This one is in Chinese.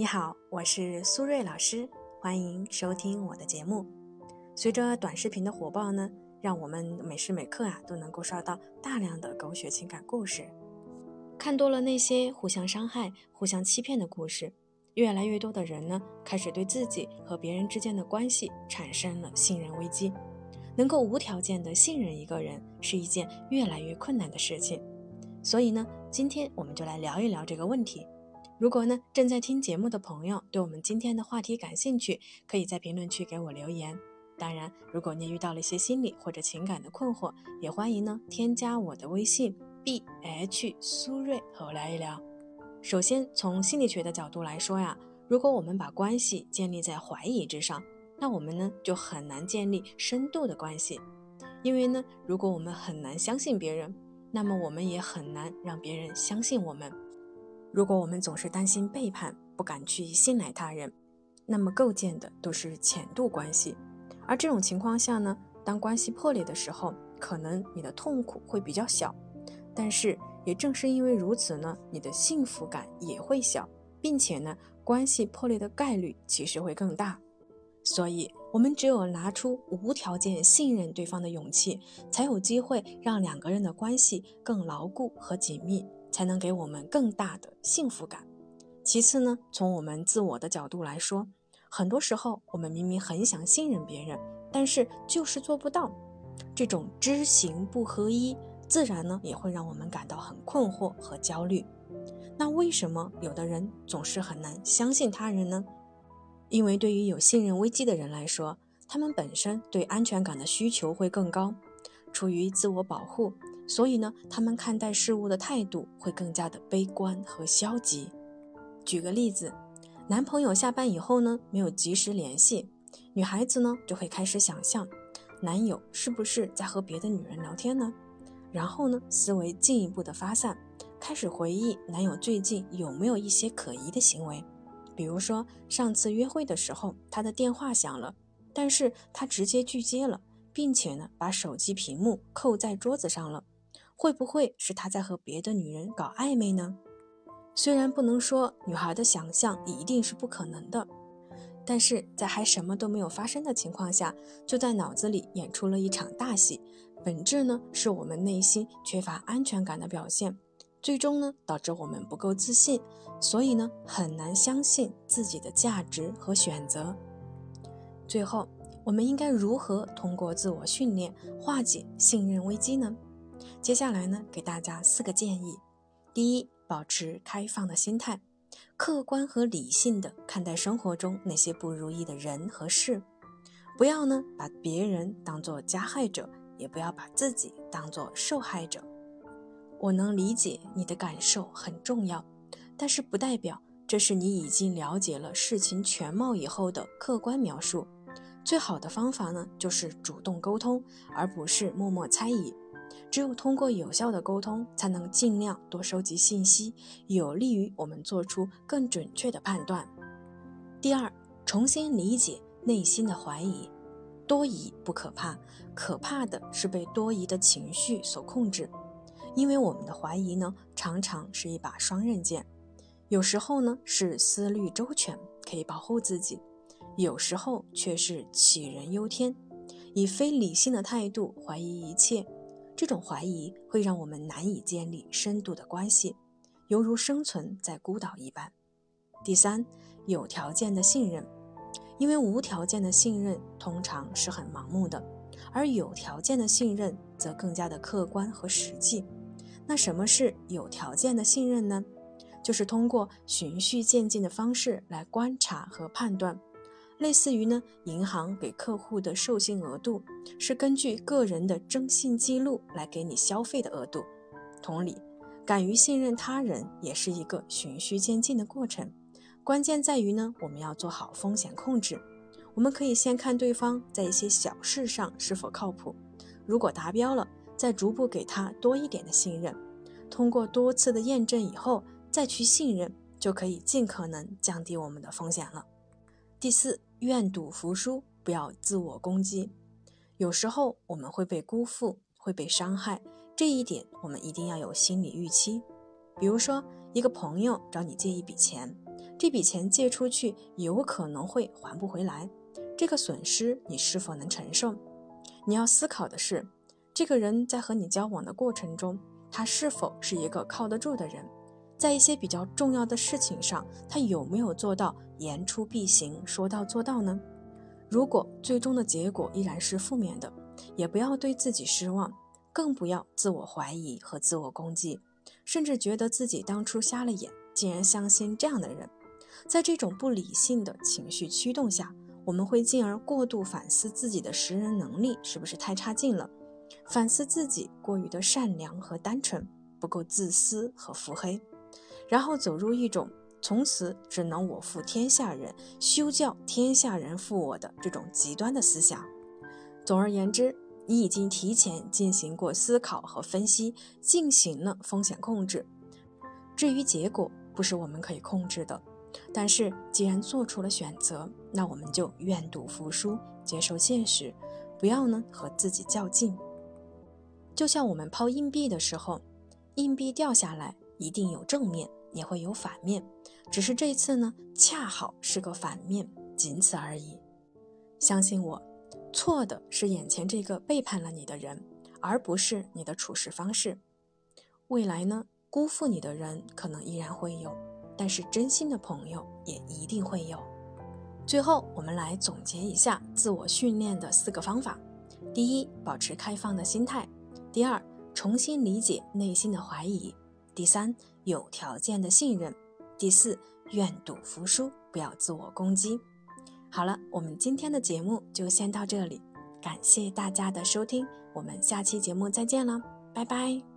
你好，我是苏瑞老师，欢迎收听我的节目。随着短视频的火爆呢，让我们每时每刻啊都能够刷到大量的狗血情感故事，看多了那些互相伤害、互相欺骗的故事，越来越多的人呢开始对自己和别人之间的关系产生了信任危机。能够无条件的信任一个人是一件越来越困难的事情，所以呢，今天我们就来聊一聊这个问题。如果呢正在听节目的朋友对我们今天的话题感兴趣，可以在评论区给我留言。当然，如果你遇到了一些心理或者情感的困惑，也欢迎呢添加我的微信 b h 苏瑞和我聊一聊。首先，从心理学的角度来说呀，如果我们把关系建立在怀疑之上，那我们呢就很难建立深度的关系。因为呢，如果我们很难相信别人，那么我们也很难让别人相信我们。如果我们总是担心背叛，不敢去信赖他人，那么构建的都是浅度关系。而这种情况下呢，当关系破裂的时候，可能你的痛苦会比较小，但是也正是因为如此呢，你的幸福感也会小，并且呢，关系破裂的概率其实会更大。所以，我们只有拿出无条件信任对方的勇气，才有机会让两个人的关系更牢固和紧密。才能给我们更大的幸福感。其次呢，从我们自我的角度来说，很多时候我们明明很想信任别人，但是就是做不到。这种知行不合一，自然呢也会让我们感到很困惑和焦虑。那为什么有的人总是很难相信他人呢？因为对于有信任危机的人来说，他们本身对安全感的需求会更高，出于自我保护。所以呢，他们看待事物的态度会更加的悲观和消极。举个例子，男朋友下班以后呢，没有及时联系，女孩子呢就会开始想象，男友是不是在和别的女人聊天呢？然后呢，思维进一步的发散，开始回忆男友最近有没有一些可疑的行为，比如说上次约会的时候，他的电话响了，但是他直接拒接了，并且呢，把手机屏幕扣在桌子上了。会不会是他在和别的女人搞暧昧呢？虽然不能说女孩的想象一定是不可能的，但是在还什么都没有发生的情况下，就在脑子里演出了一场大戏，本质呢是我们内心缺乏安全感的表现，最终呢导致我们不够自信，所以呢很难相信自己的价值和选择。最后，我们应该如何通过自我训练化解信任危机呢？接下来呢，给大家四个建议：第一，保持开放的心态，客观和理性的看待生活中那些不如意的人和事，不要呢把别人当做加害者，也不要把自己当做受害者。我能理解你的感受很重要，但是不代表这是你已经了解了事情全貌以后的客观描述。最好的方法呢，就是主动沟通，而不是默默猜疑。只有通过有效的沟通，才能尽量多收集信息，有利于我们做出更准确的判断。第二，重新理解内心的怀疑。多疑不可怕，可怕的是被多疑的情绪所控制。因为我们的怀疑呢，常常是一把双刃剑，有时候呢是思虑周全，可以保护自己；有时候却是杞人忧天，以非理性的态度怀疑一切。这种怀疑会让我们难以建立深度的关系，犹如生存在孤岛一般。第三，有条件的信任，因为无条件的信任通常是很盲目的，而有条件的信任则更加的客观和实际。那什么是有条件的信任呢？就是通过循序渐进的方式来观察和判断。类似于呢，银行给客户的授信额度是根据个人的征信记录来给你消费的额度。同理，敢于信任他人也是一个循序渐进的过程。关键在于呢，我们要做好风险控制。我们可以先看对方在一些小事上是否靠谱，如果达标了，再逐步给他多一点的信任。通过多次的验证以后，再去信任，就可以尽可能降低我们的风险了。第四。愿赌服输，不要自我攻击。有时候我们会被辜负，会被伤害，这一点我们一定要有心理预期。比如说，一个朋友找你借一笔钱，这笔钱借出去有可能会还不回来，这个损失你是否能承受？你要思考的是，这个人在和你交往的过程中，他是否是一个靠得住的人？在一些比较重要的事情上，他有没有做到言出必行、说到做到呢？如果最终的结果依然是负面的，也不要对自己失望，更不要自我怀疑和自我攻击，甚至觉得自己当初瞎了眼，竟然相信这样的人。在这种不理性的情绪驱动下，我们会进而过度反思自己的识人能力是不是太差劲了，反思自己过于的善良和单纯，不够自私和腹黑。然后走入一种从此只能我负天下人，休教天下人负我的这种极端的思想。总而言之，你已经提前进行过思考和分析，进行了风险控制。至于结果，不是我们可以控制的。但是既然做出了选择，那我们就愿赌服输，接受现实，不要呢和自己较劲。就像我们抛硬币的时候，硬币掉下来一定有正面。也会有反面，只是这次呢，恰好是个反面，仅此而已。相信我，错的是眼前这个背叛了你的人，而不是你的处事方式。未来呢，辜负你的人可能依然会有，但是真心的朋友也一定会有。最后，我们来总结一下自我训练的四个方法：第一，保持开放的心态；第二，重新理解内心的怀疑；第三。有条件的信任。第四，愿赌服输，不要自我攻击。好了，我们今天的节目就先到这里，感谢大家的收听，我们下期节目再见了，拜拜。